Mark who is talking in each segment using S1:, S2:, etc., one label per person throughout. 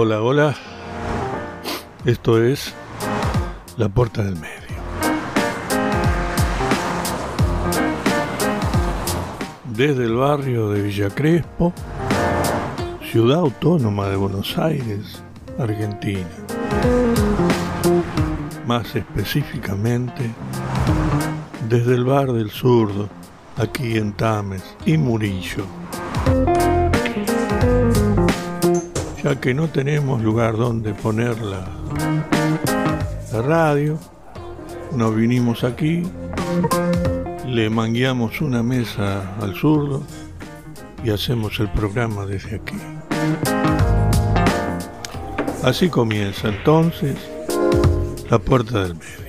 S1: Hola, hola. Esto es La Puerta del Medio. Desde el barrio de Villa Crespo, ciudad autónoma de Buenos Aires, Argentina. Más específicamente, desde el bar del zurdo, aquí en Tames y Murillo. Ya que no tenemos lugar donde poner la, la radio, nos vinimos aquí, le mangueamos una mesa al zurdo y hacemos el programa desde aquí. Así comienza entonces la puerta del medio.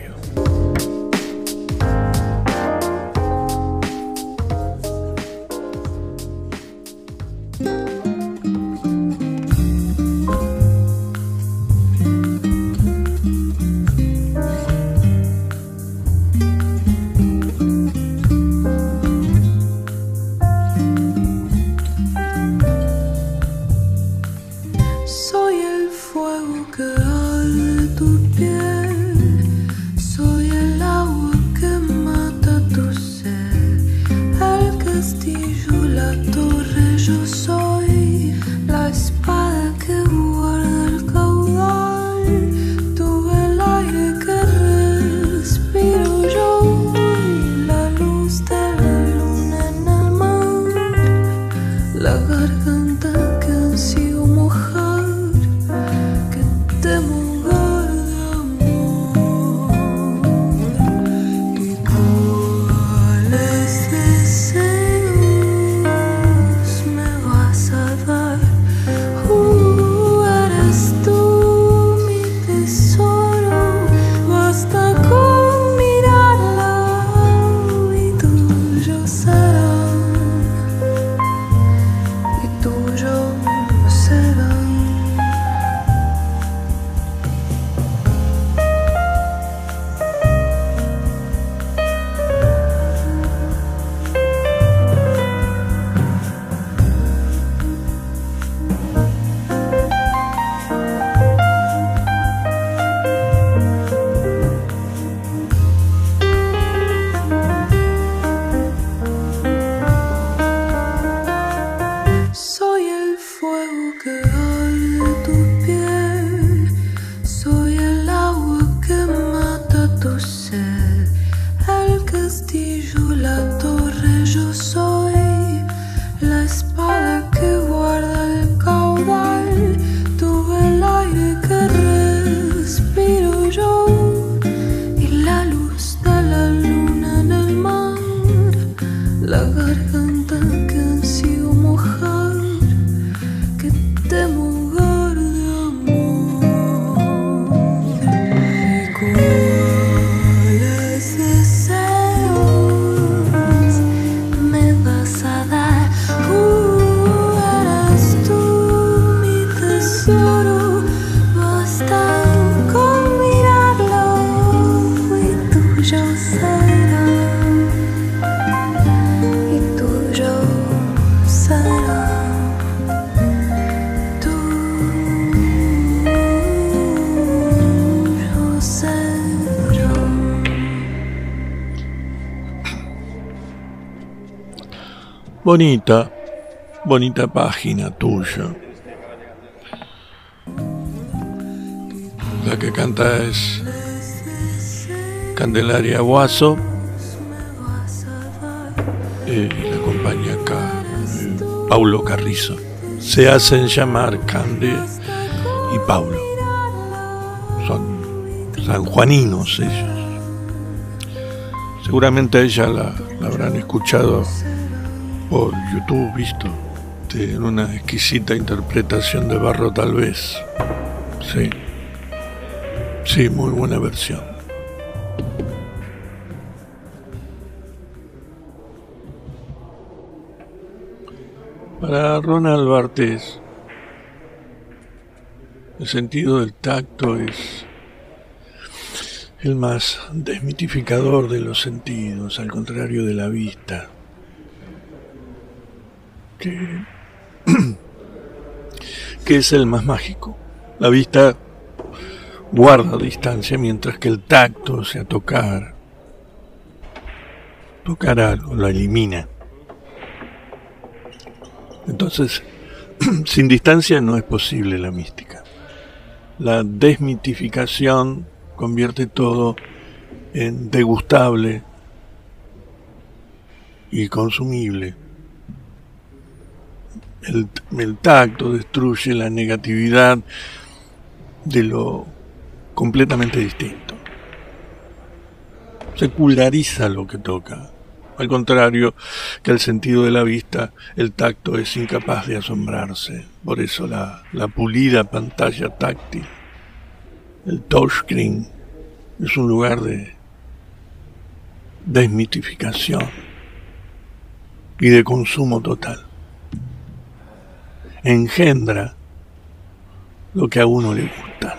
S1: Bonita, bonita página tuya. La que canta es Candelaria Guaso. Eh, y la acompaña acá eh, Paulo Carrizo. Se hacen llamar Cande y Paulo. Son sanjuaninos ellos. Seguramente ella la, la habrán escuchado por YouTube visto en una exquisita interpretación de Barro tal vez. Sí. Sí, muy buena versión. Para Ronald Bartés, el sentido del tacto es el más desmitificador de los sentidos, al contrario de la vista que, es el más mágico.
S2: La vista guarda distancia mientras que el tacto, o sea, tocar, tocar algo, lo elimina. Entonces, sin distancia no es posible la mística. La desmitificación convierte todo en degustable y consumible. El, el, tacto destruye la negatividad de lo completamente distinto. Seculariza lo que toca. Al contrario que el sentido de la vista, el tacto es incapaz de asombrarse. Por eso la, la pulida pantalla táctil, el touchscreen, es un lugar de desmitificación y de consumo total. Engendra lo que a uno le gusta.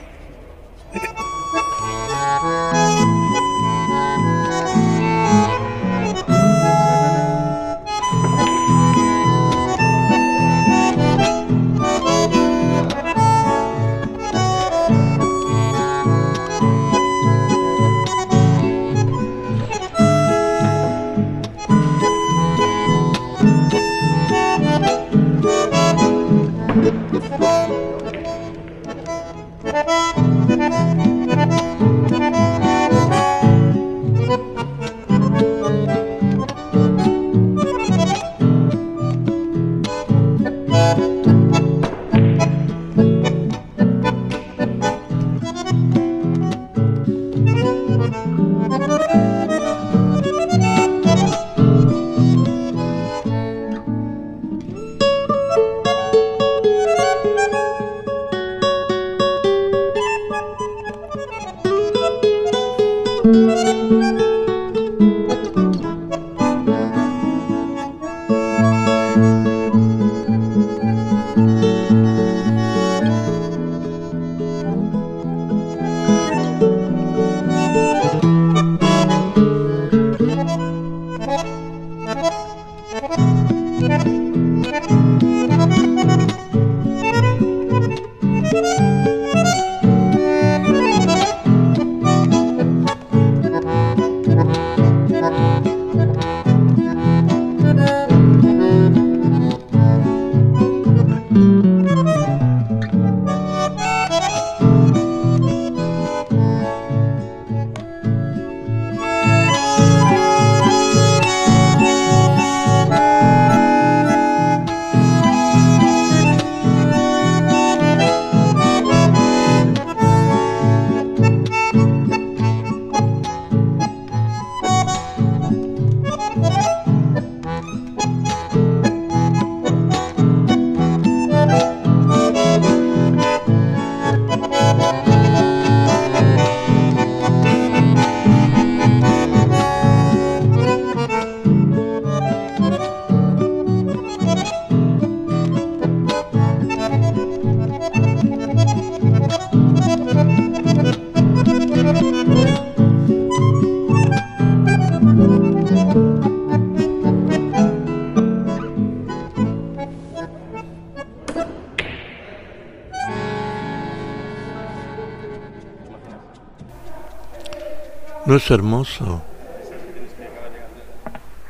S2: ¿No es hermoso?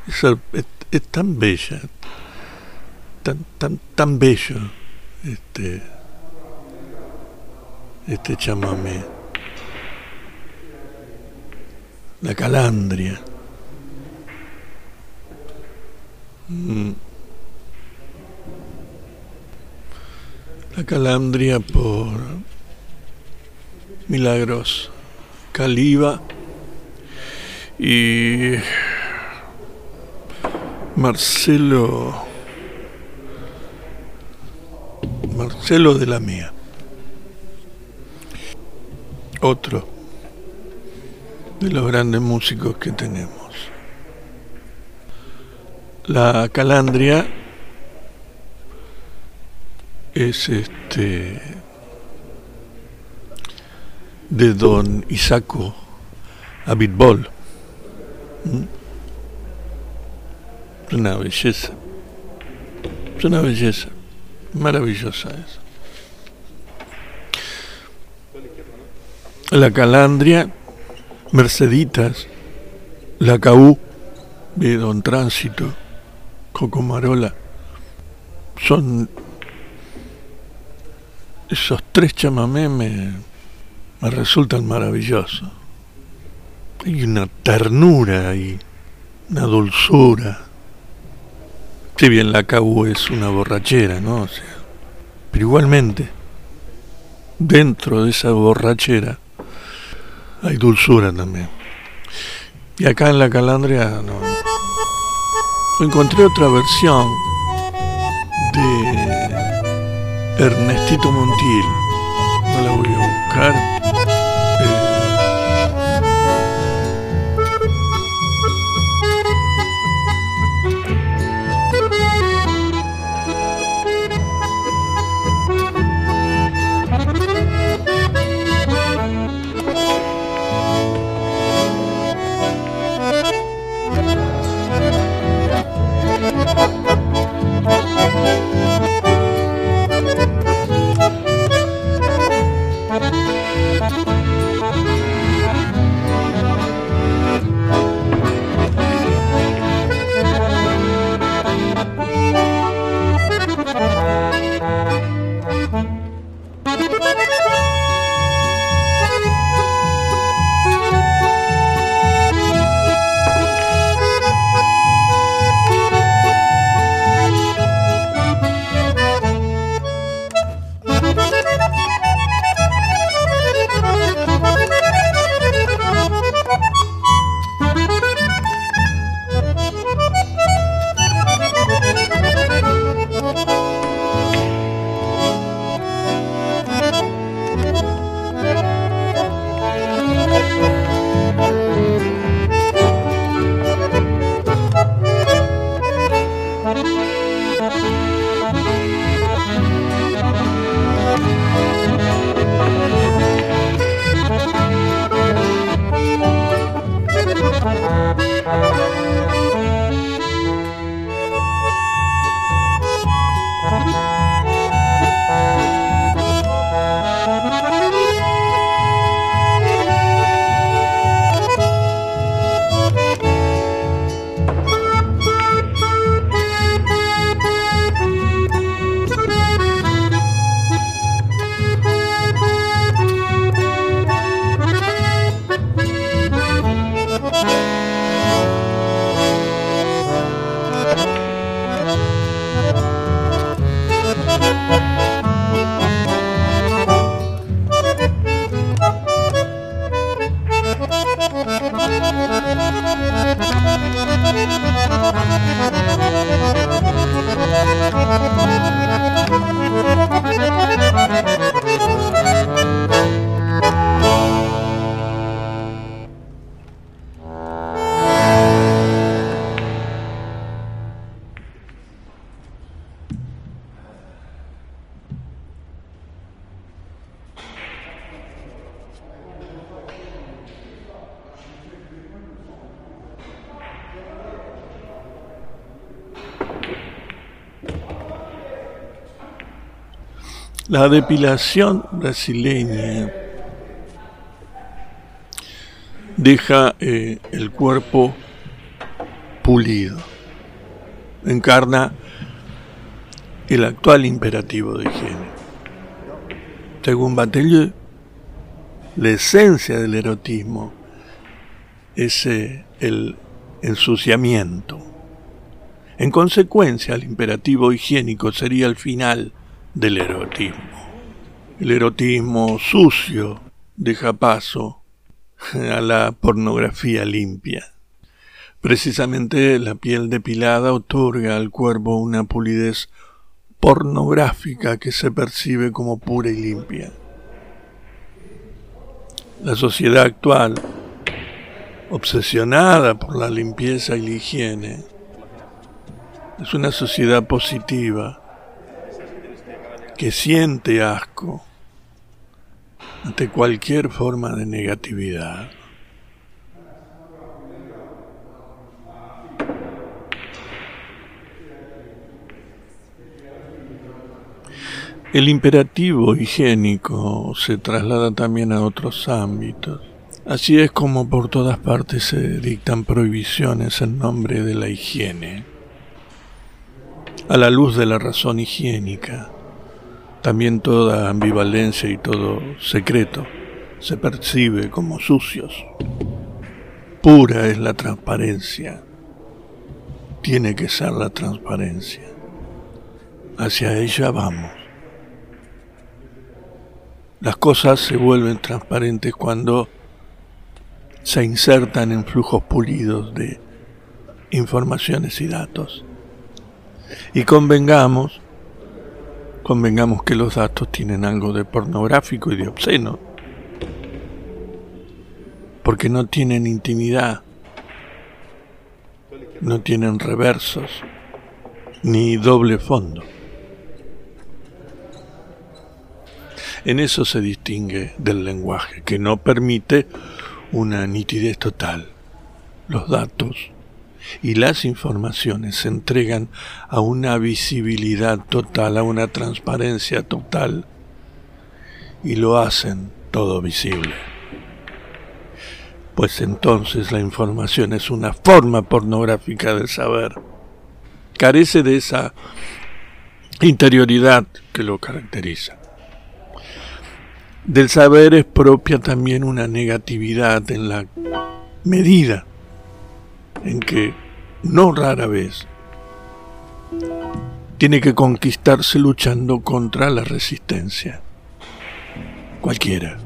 S2: Es, tan bella, tan, tan, tan bello este, este chamamé. La calandria. Mm. La calandria por Milagros Caliba y Marcelo Marcelo de la Mía. Otro de los grandes músicos que tenemos. La calandria es este de don Isaco Abitbol ¿Mm? Una belleza. Es una belleza. Maravillosa eso. la Calandria, Merceditas, la Caú de Don Tránsito, Cocomarola, son esos tres chamamés me, me resultan maravillosos. Hay una ternura y una dulzura. Si bien la CAU es una borrachera, ¿no? Sea, pero igualmente, dentro de esa borrachera hay dulzura también. Y acá en la calandria no, encontré otra versión de Ernestito Montiel. No la voy a buscar La depilación brasileña deja eh, el cuerpo pulido, encarna el actual imperativo de higiene. Según Batellieu, la esencia del erotismo es eh, el ensuciamiento. En consecuencia, el imperativo higiénico sería el final del erotismo. El erotismo sucio deja paso a la pornografía limpia. Precisamente la piel depilada otorga al cuerpo una pulidez pornográfica que se percibe como pura y limpia. La sociedad actual, obsesionada por la limpieza y la higiene, es una sociedad positiva que siente asco ante cualquier forma de negatividad. El imperativo higiénico se traslada también a otros ámbitos. Así es como por todas partes se dictan prohibiciones en nombre de la higiene. A la luz de la razón higiénica, también toda ambivalencia y todo secreto se percibe como sucios. Pura es la transparencia. Tiene que ser la transparencia. Hacia ella vamos. Las cosas se vuelven transparentes cuando se insertan en flujos pulidos de informaciones y datos. Y convengamos, convengamos que los datos tienen algo de pornográfico y de obsceno, porque no tienen intimidad, no tienen reversos, ni doble fondo. En eso se distingue del lenguaje, que no permite una nitidez total. Los datos y las informaciones se entregan a una visibilidad total, a una transparencia total, y lo hacen todo visible. Pues entonces la información es una forma pornográfica del saber. Carece de esa interioridad que lo caracteriza. Del saber es propia también una negatividad en la medida en que, no rara vez, tiene que conquistarse luchando contra la resistencia. Cualquiera.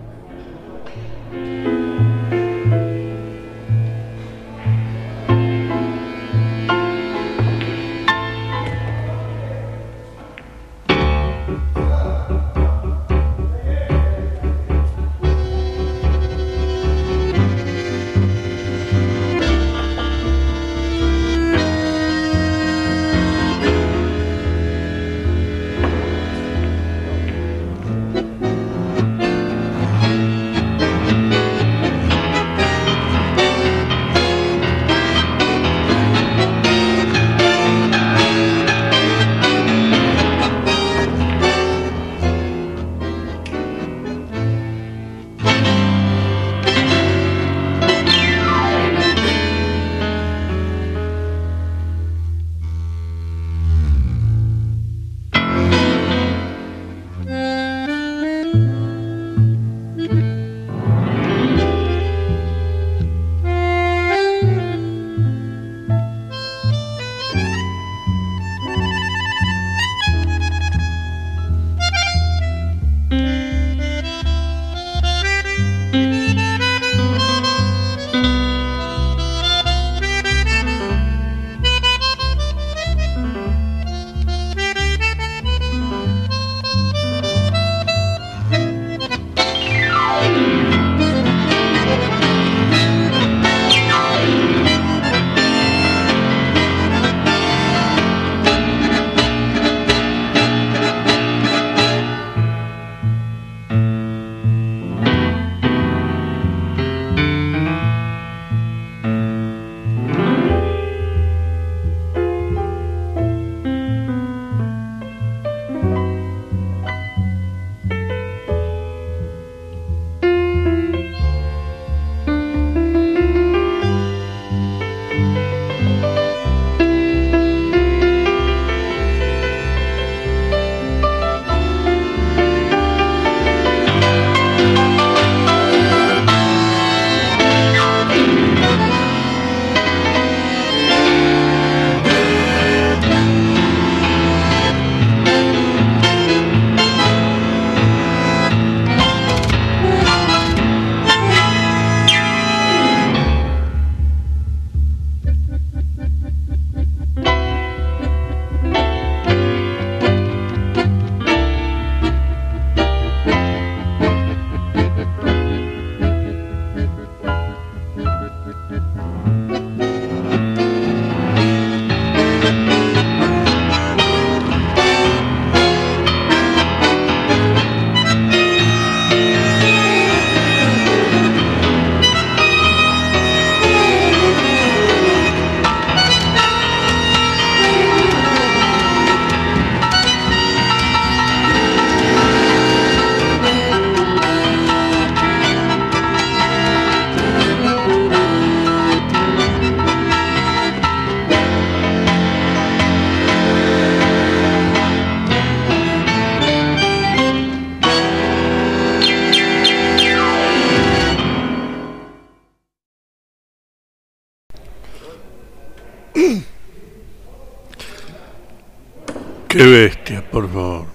S2: Qué bestia, por favor.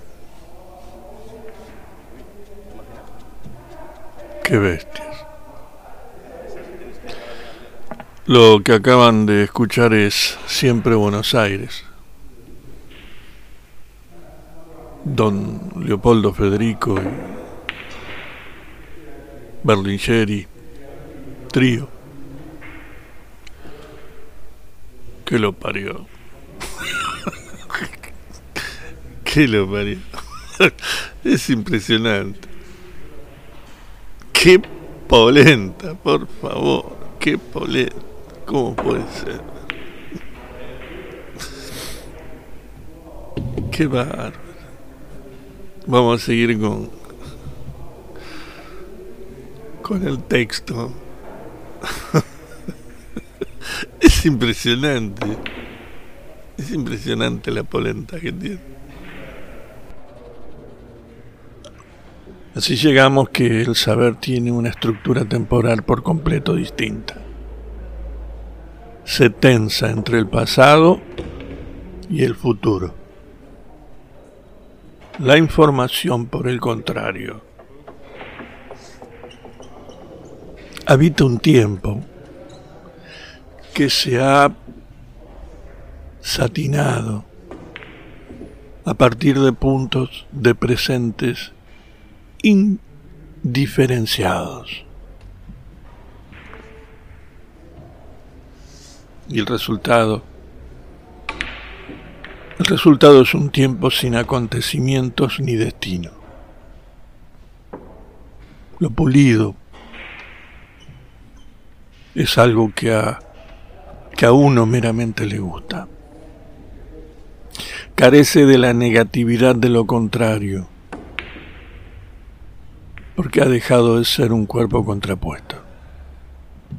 S2: Qué bestias. Lo que acaban de escuchar es Siempre Buenos Aires. Don Leopoldo Federico y Berlingeri, trío. Que lo parió. Que lo parió. es impresionante. Qué polenta, por favor. Qué polenta. ¿Cómo puede ser? Qué bárbaro. Vamos a seguir con con el texto. es impresionante. Es impresionante la polenta que tiene. Así llegamos que el saber tiene una estructura temporal por completo distinta. Se tensa entre el pasado y el futuro. La información, por el contrario, habita un tiempo que se ha satinado a partir de puntos de presentes indiferenciados. Y el resultado, el resultado es un tiempo sin acontecimientos ni destino. Lo pulido es algo que a, que a uno meramente le gusta. Carece de la negatividad de lo contrario porque ha dejado de ser un cuerpo contrapuesto.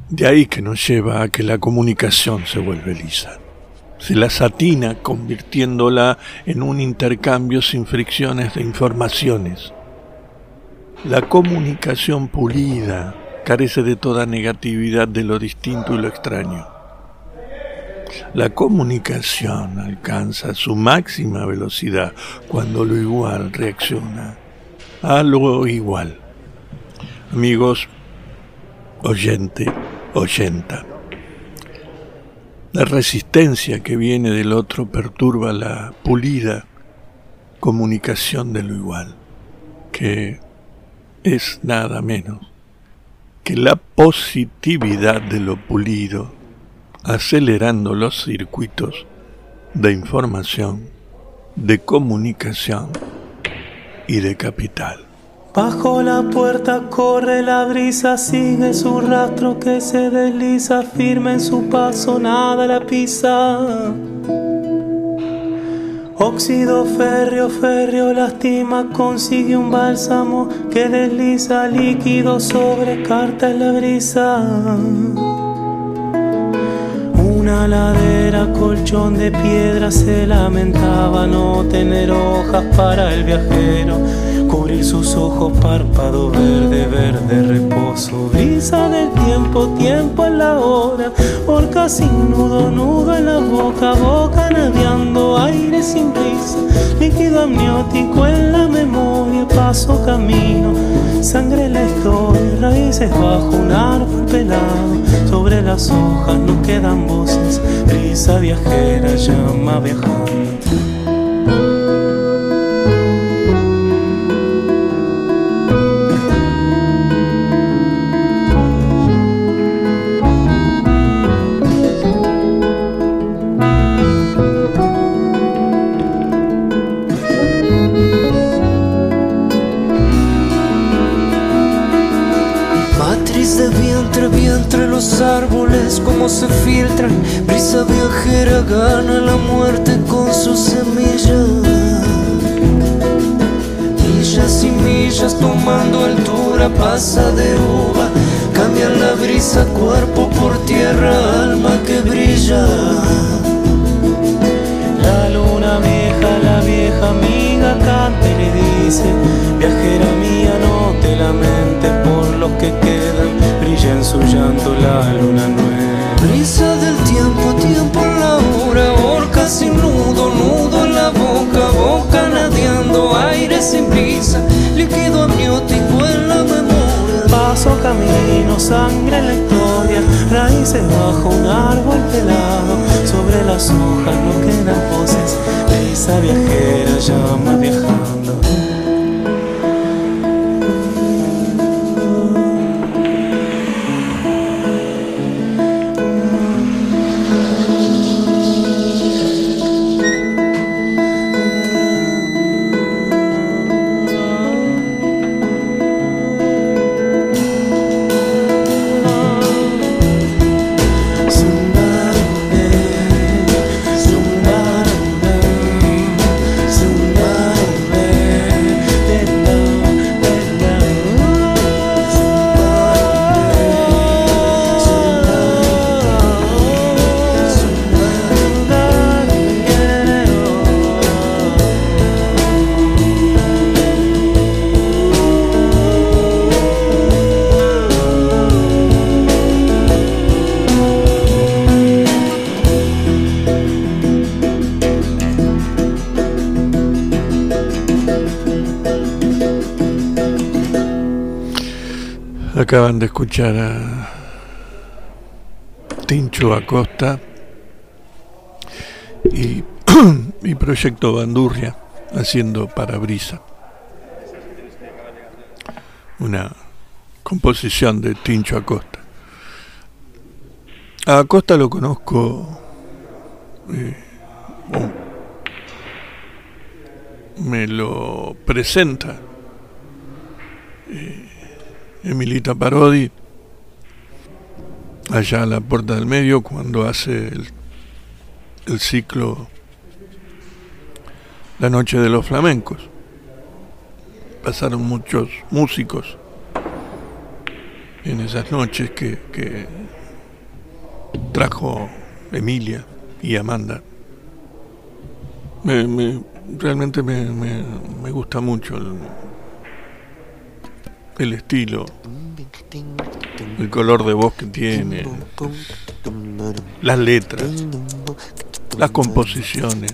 S2: De ahí que nos lleva a que la comunicación se vuelve lisa. Se la satina convirtiéndola en un intercambio sin fricciones de informaciones. La comunicación pulida carece de toda negatividad de lo distinto y lo extraño. La comunicación alcanza su máxima velocidad cuando lo igual reacciona a lo igual amigos, oyente, oyenta. La resistencia que viene del otro perturba la pulida comunicación de lo igual, que es nada menos que la positividad de lo pulido, acelerando los circuitos de información, de comunicación y de capital.
S3: Bajo la puerta corre la brisa, sigue su rastro que se desliza, firme en su paso, nada la pisa. Óxido férreo, férreo lastima, consigue un bálsamo que desliza líquido sobre carta en la brisa. Una ladera, colchón de piedra, se lamentaba no tener hojas para el viajero cubrir sus ojos, párpado verde, verde, reposo, brisa del tiempo, tiempo en la hora, orca sin nudo, nudo en la boca, boca nadeando, aire sin brisa, líquido amniótico en la memoria, paso camino, sangre en la historia, raíces bajo un árbol pelado, sobre las hojas no quedan voces, brisa viajera, llama viajante. Como se filtran, brisa viajera gana la muerte con su semilla. Millas y millas tomando altura, pasa de uva, cambia la brisa cuerpo por tierra, alma que brilla. La luna vieja, la vieja amiga canta y le dice, viajera mía no te lamentes por los que quedan en su llanto la luna nueva. Prisa del tiempo, tiempo en la
S4: hora, orca sin nudo, nudo en la boca, boca nadiando, aire sin
S5: brisa, líquido amniótico en la memoria. Paso, camino, sangre en la historia, raíces bajo un árbol pelado, sobre las hojas no quedan voces, brisa viajera llama viajando.
S2: Acaban de escuchar a Tincho Acosta y, y Proyecto Bandurria haciendo Parabrisa. Una composición de Tincho Acosta. A Acosta lo conozco. Eh, me lo presenta. Emilita Parodi, allá a la puerta del medio, cuando hace el, ciclo La Noche de los Flamencos. Pasaron muchos músicos en esas noches que, trajo Emilia y Amanda. realmente me, me gusta mucho el, el estilo, el color de voz que tiene, las letras, las composiciones.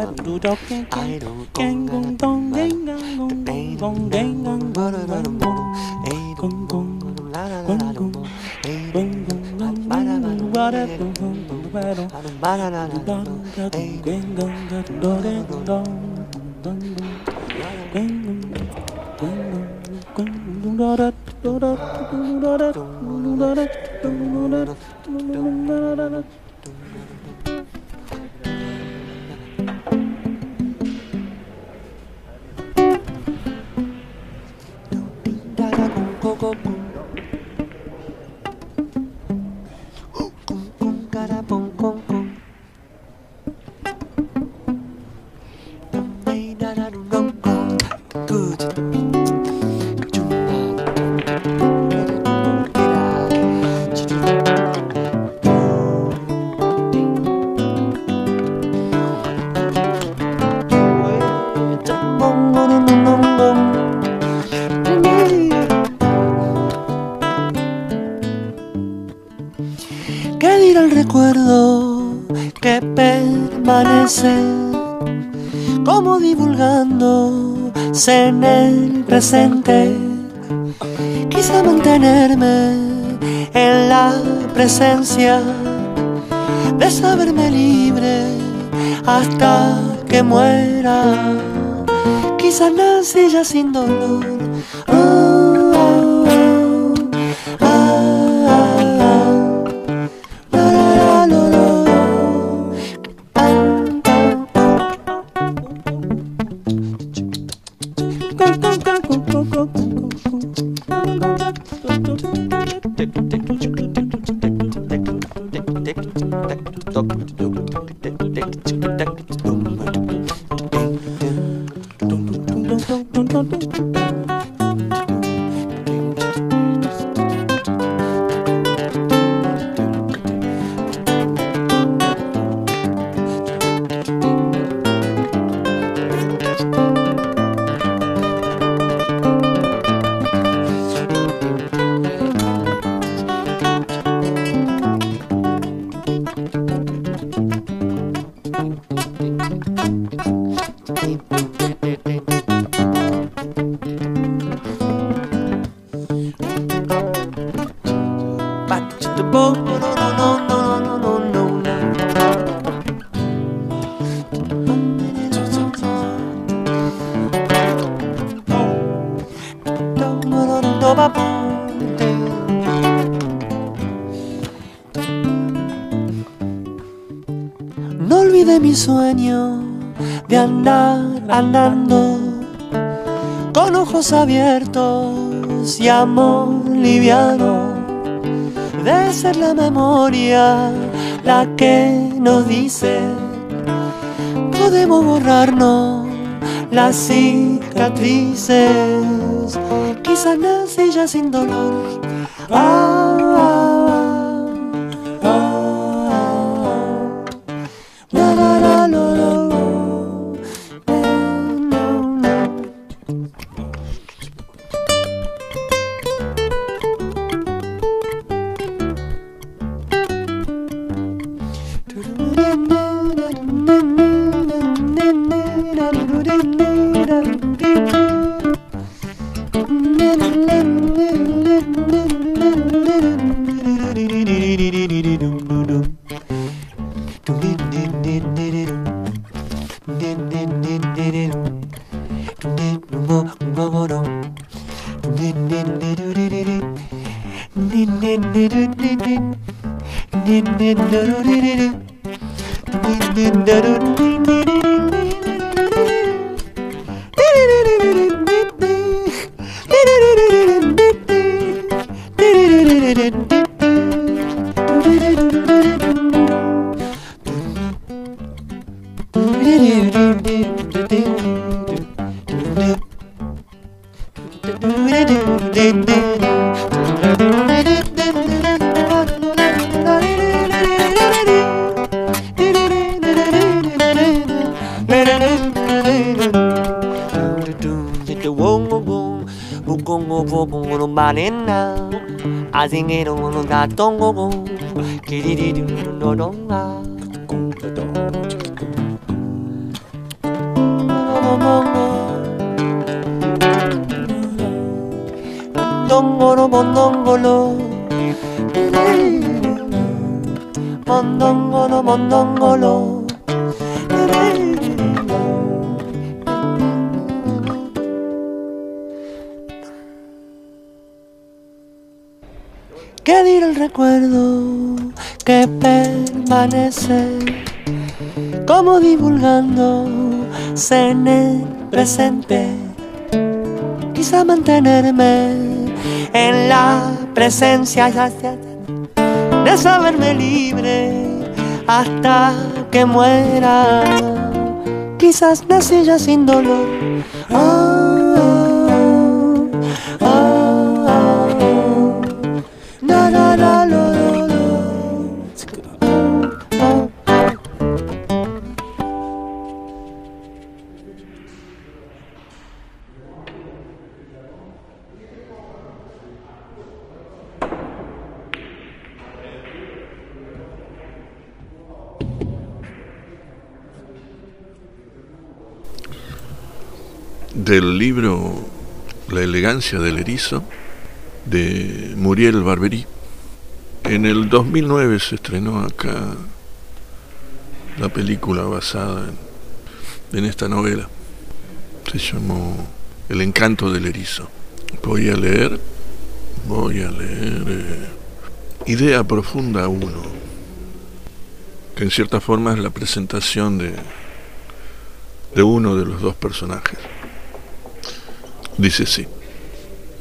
S5: đáp đủ đọc keng keng keng gong dong keng gong gong gong gong keng gong gong gong gong gong gong gong Dum dum dum dum dum de saberme libre hasta que muera. Quizás nací ya sin dolor. Thank you. Sueño de andar andando con ojos abiertos y amor liviano de ser la memoria la que nos dice podemos borrarnos las cicatrices quizás nací ya sin dolor buzzing it on got don't go go kitty dee doo no don't la Mondongolo, mondongolo, mondongolo, mondongolo. Recuerdo que permanece como divulgando en el presente? Quizá mantenerme en la presencia de saberme libre hasta que muera. Quizás nací ya sin dolor. Ah,
S2: del libro La elegancia del erizo de Muriel Barberí. En el 2009 se estrenó acá la película basada en, esta novela. Se llamó El encanto del erizo. Voy a leer, voy a leer eh, Idea Profunda 1, que en cierta forma es la presentación de, de uno de los dos personajes. Dice sí.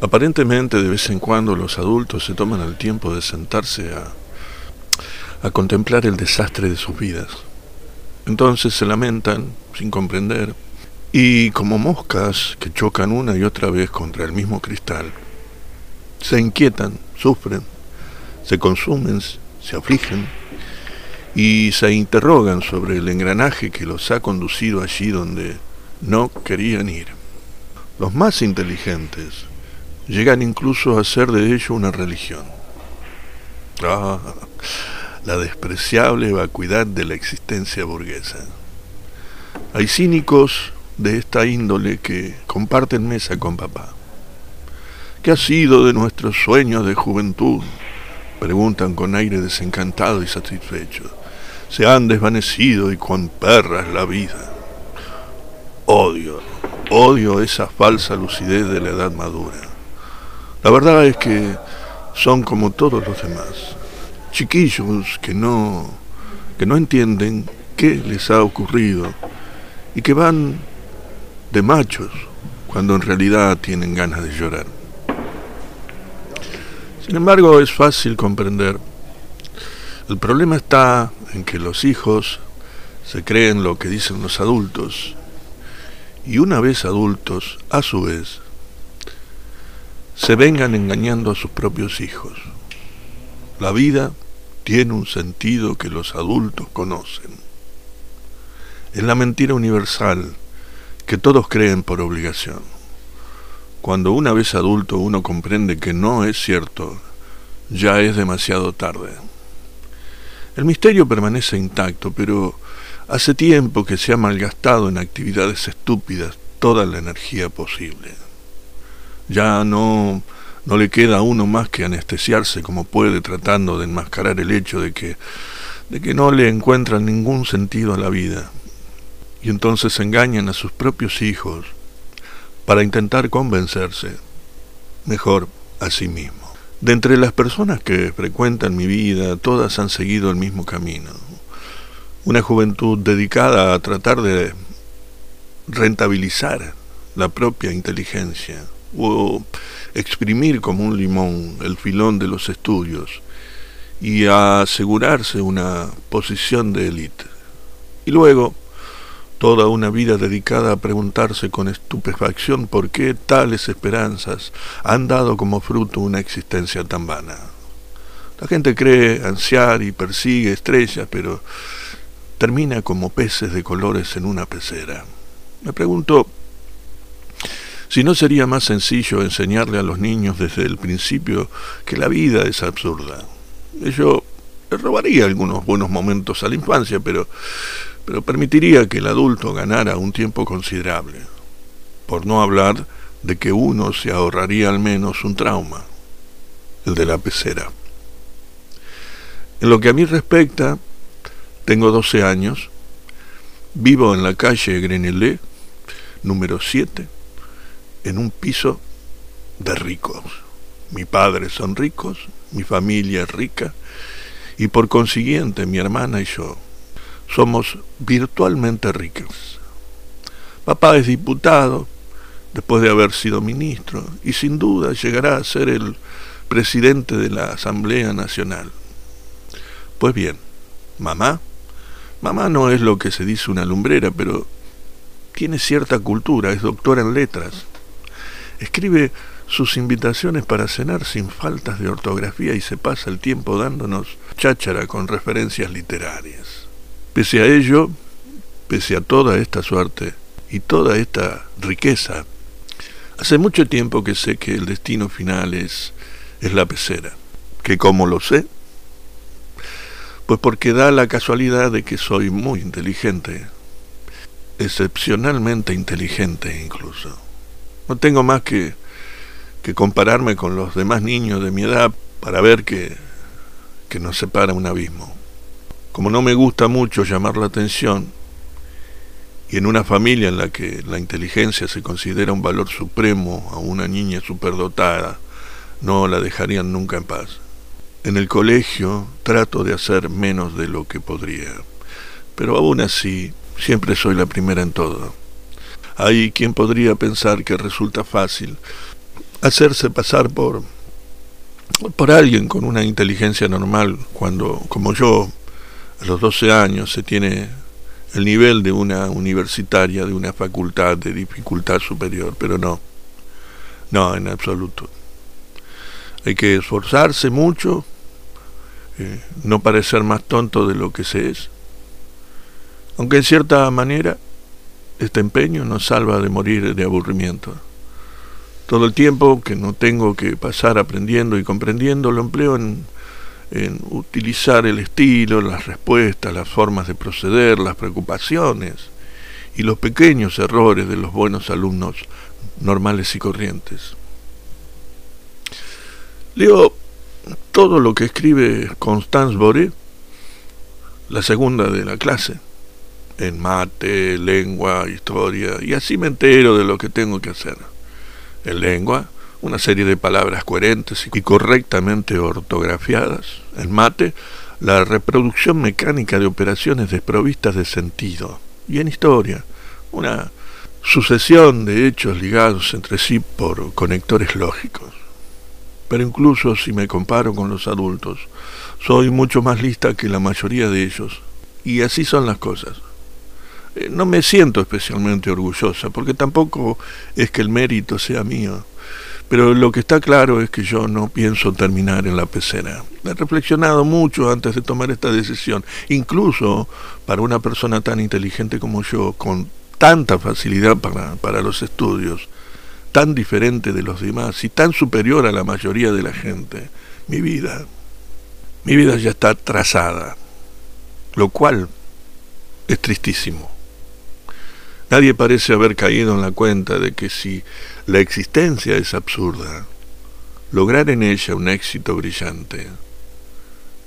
S2: Aparentemente de vez en cuando los adultos se toman el tiempo de sentarse a, a contemplar el desastre de sus vidas. Entonces se lamentan, sin comprender, Y como moscas que chocan una y otra vez contra el mismo cristal, se inquietan, sufren, se consumen, se afligen y se interrogan sobre el engranaje que los ha conducido allí donde no querían ir. Los más inteligentes llegan incluso a hacer de ello una religión. Ah, la despreciable vacuidad de la existencia burguesa. Hay cínicos de esta índole que comparten mesa con papá. ¿Qué ha sido de nuestros sueños de juventud? Preguntan con aire desencantado y satisfecho. Se han desvanecido y con perras la vida. Odio, odio esa falsa lucidez de la edad madura. La verdad es que son como todos los demás, chiquillos que no, que no entienden qué les ha ocurrido y que van de machos cuando en realidad tienen ganas de llorar. Sin embargo, es fácil comprender. El problema está en que los hijos se creen lo que dicen los adultos y una vez adultos, a su vez, se vengan engañando a sus propios hijos. La vida tiene un sentido que los adultos conocen. Es la mentira universal que todos creen por obligación. Cuando una vez adulto uno comprende que no es cierto, ya es demasiado tarde. El misterio permanece intacto, pero hace tiempo que se ha malgastado en actividades estúpidas toda la energía posible. Ya no, no le queda a uno más que anestesiarse como puede tratando de enmascarar el hecho de que, de que no le encuentran ningún sentido a la vida. Y entonces engañan a sus propios hijos para intentar convencerse, mejor a sí mismo. De entre las personas que frecuentan mi vida, todas han seguido el mismo camino. Una juventud dedicada a tratar de rentabilizar la propia inteligencia o exprimir como un limón el filón de los estudios y a asegurarse una posición de élite. Y luego, toda una vida dedicada a preguntarse con estupefacción por qué tales esperanzas han dado como fruto una existencia tan vana. La gente cree ansiar y persigue estrellas, pero termina como peces de colores en una pecera. Me pregunto si no sería más sencillo enseñarle a los niños desde el principio que la vida es absurda. Ello le robaría algunos buenos momentos a la infancia, pero pero permitiría que el adulto ganara un tiempo considerable, por no hablar de que uno se ahorraría al menos un trauma, el de la pecera. En lo que a mí respecta, tengo 12 años, vivo en la calle Grenelé, número 7, en un piso de ricos. Mi padre son ricos, mi familia es rica, y por consiguiente mi hermana y yo somos virtualmente ricos. Papá es diputado, después de haber sido ministro, y sin duda llegará a ser el presidente de la Asamblea Nacional. Pues bien, mamá, mamá no es lo que se dice una lumbrera, pero tiene cierta cultura, es doctora en letras. Escribe sus invitaciones para cenar sin faltas de ortografía y se pasa el tiempo dándonos cháchara con referencias literarias. Pese a ello, pese a toda esta suerte y toda esta riqueza, hace mucho tiempo que sé que el destino final es, es la pecera. ¿Que cómo lo sé? Pues porque da la casualidad de que soy muy inteligente, excepcionalmente inteligente incluso. No tengo más que, que compararme con los demás niños de mi edad para ver que, que nos separa un abismo. Como no me gusta mucho llamar la atención, y en una familia en la que la inteligencia se considera un valor supremo a una niña superdotada, no la dejarían nunca en paz. En el colegio trato de hacer menos de lo que podría, pero aún así siempre soy la primera en todo. Hay quien podría pensar que resulta fácil hacerse pasar por por alguien con una inteligencia normal cuando como yo a los 12 años se tiene, el nivel de una universitaria, de una facultad de dificultad superior, pero no, no, en absoluto. Hay que esforzarse mucho, eh, no parecer más tonto de lo que se es, aunque en cierta manera este empeño nos salva de morir de aburrimiento. Todo el tiempo que no tengo que pasar aprendiendo y comprendiendo lo empleo en en utilizar el estilo, las respuestas, las formas de proceder, las preocupaciones y los pequeños errores de los buenos alumnos normales y corrientes. Leo todo lo que escribe Constance Boré, la segunda de la clase, en mate, lengua, historia, y así me entero de lo que tengo que hacer. En lengua, una serie de palabras coherentes y correctamente ortografiadas. En mate, la reproducción mecánica de operaciones desprovistas de sentido. Y en historia, una sucesión de hechos ligados entre sí por conectores lógicos. Pero incluso si me comparo con los adultos, soy mucho más lista que la mayoría de ellos. Y así son las cosas. Eh, no me siento especialmente orgullosa, porque tampoco es que el mérito sea mío. Pero lo que está claro es que yo no pienso terminar en la pecera. He reflexionado mucho antes de tomar esta decisión. Incluso para una persona tan inteligente como yo, con tanta facilidad para, para los estudios, tan diferente de los demás y tan superior a la mayoría de la gente, mi vida, mi vida ya está trazada, lo cual es tristísimo. Nadie parece haber caído en la cuenta de que si la existencia es absurda, lograr en ella un éxito brillante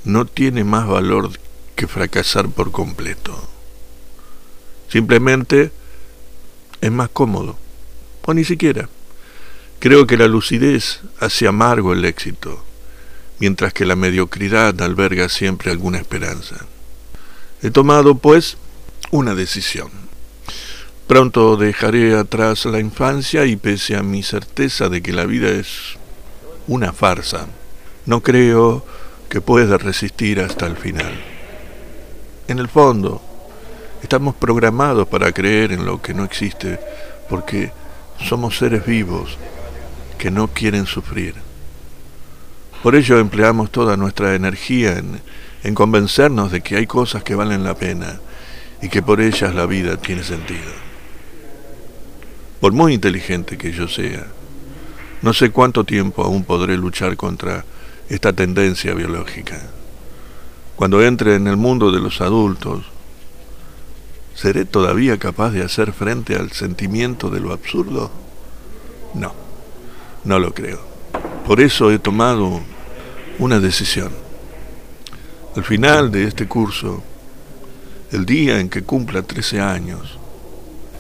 S2: no tiene más valor que fracasar por completo. Simplemente es más cómodo, o ni siquiera. Creo que la lucidez hace amargo el éxito, mientras que la mediocridad alberga siempre alguna esperanza. He tomado, pues, una decisión. Pronto dejaré atrás la infancia y pese a mi certeza de que la vida es una farsa, no creo que pueda resistir hasta el final. En el fondo, estamos programados para creer en lo que no existe porque somos seres vivos que no quieren sufrir. Por ello empleamos toda nuestra energía en, en convencernos de que hay cosas que valen la pena y que por ellas la vida tiene sentido por muy inteligente que yo sea. No sé cuánto tiempo aún podré luchar contra esta tendencia biológica. Cuando entre en el mundo de los adultos, ¿seré todavía capaz de hacer frente al sentimiento de lo absurdo? No, no lo creo. Por eso he tomado una decisión. Al final de este curso, el día en que cumpla 13 años,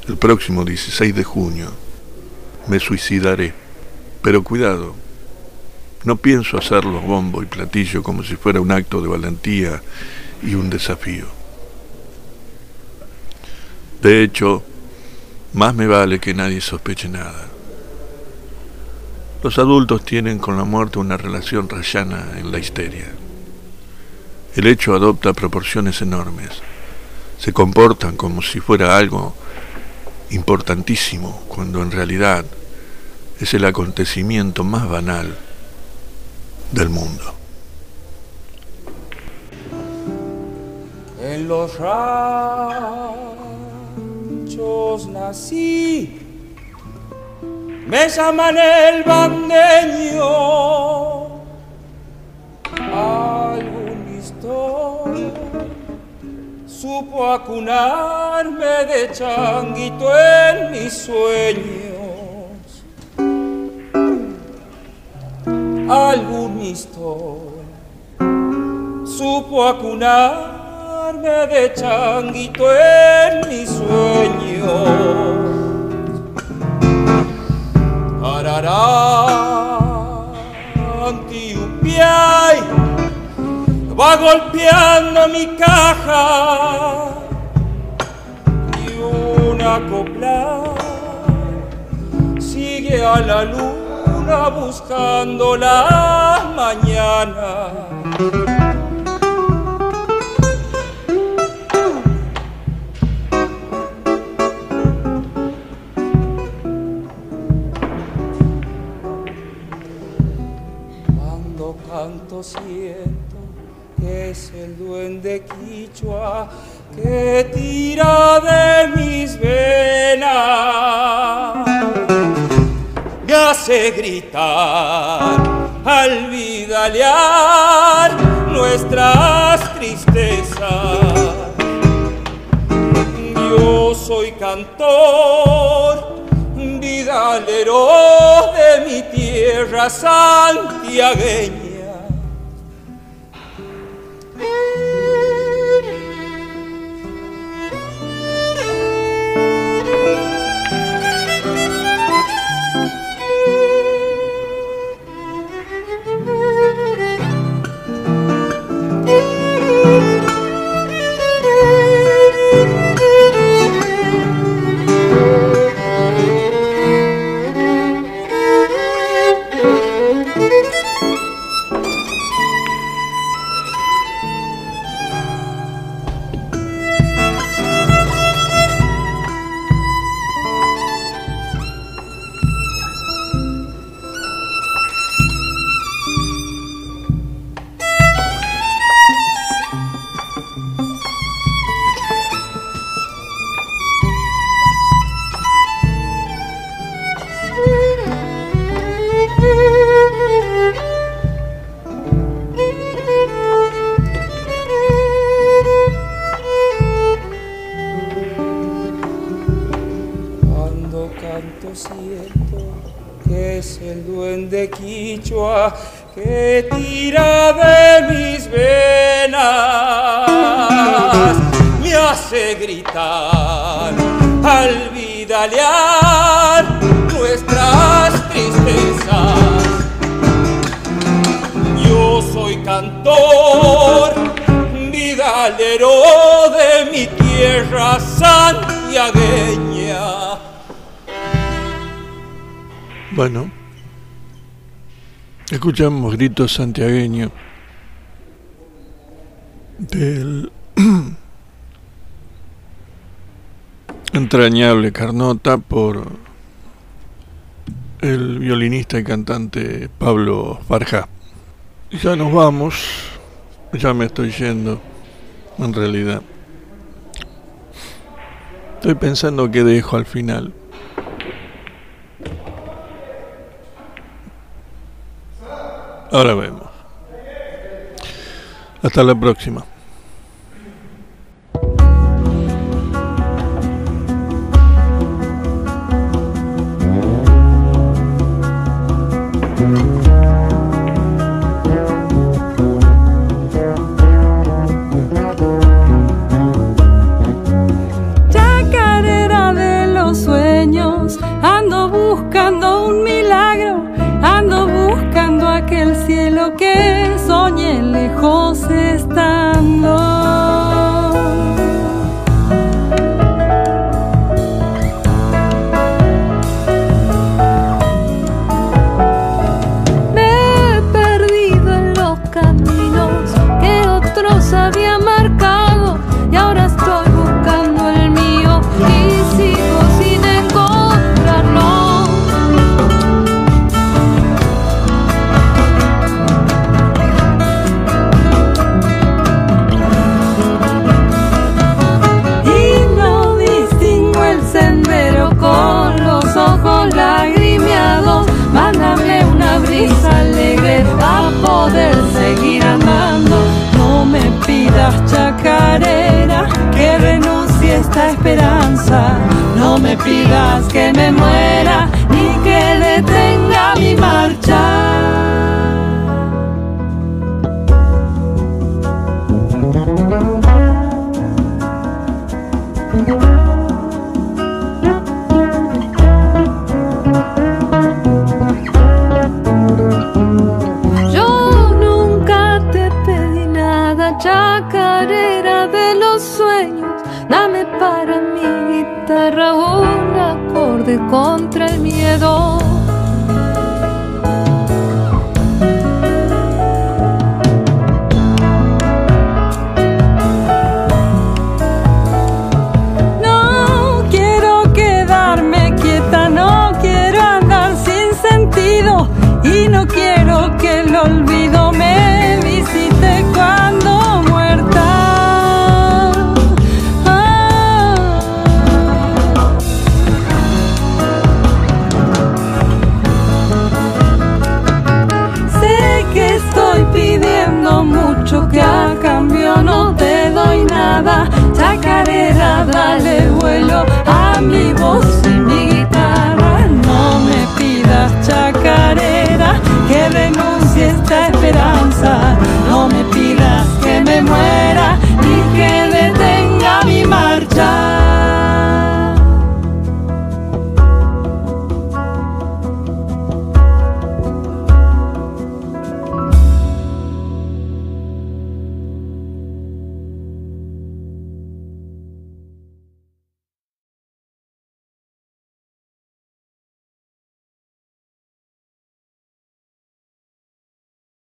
S2: el próximo 16 de junio me suicidaré. Pero cuidado, no pienso hacerlo bombo y platillo como si fuera un acto de valentía y un desafío. De hecho, más me vale que nadie sospeche nada. Los adultos tienen con la muerte una relación rayana en la histeria. El hecho adopta proporciones enormes. Se comportan como si fuera algo importantísimo cuando en realidad es el acontecimiento más banal del mundo.
S6: En los ranchos nací, me llaman el bandeño, algún listón supo acunarme de changuito en mis sueños. Algún historia supo acunarme de changuito en mis sueños. Arará, antiupiay va golpeando mi caja y una copla sigue a la luna buscando la mañana. Siento que es el duende quichua que tira de mis venas. Me hace gritar al vidalear nuestras tristezas. Yo soy cantor, vidalero de mi tierra santiagueña
S1: santiagueños del entrañable Carnota por el violinista y cantante Pablo Farja. Ya nos vamos, ya me estoy yendo, en realidad. Estoy pensando que dejo al final. Ahora vemos. Hasta la próxima.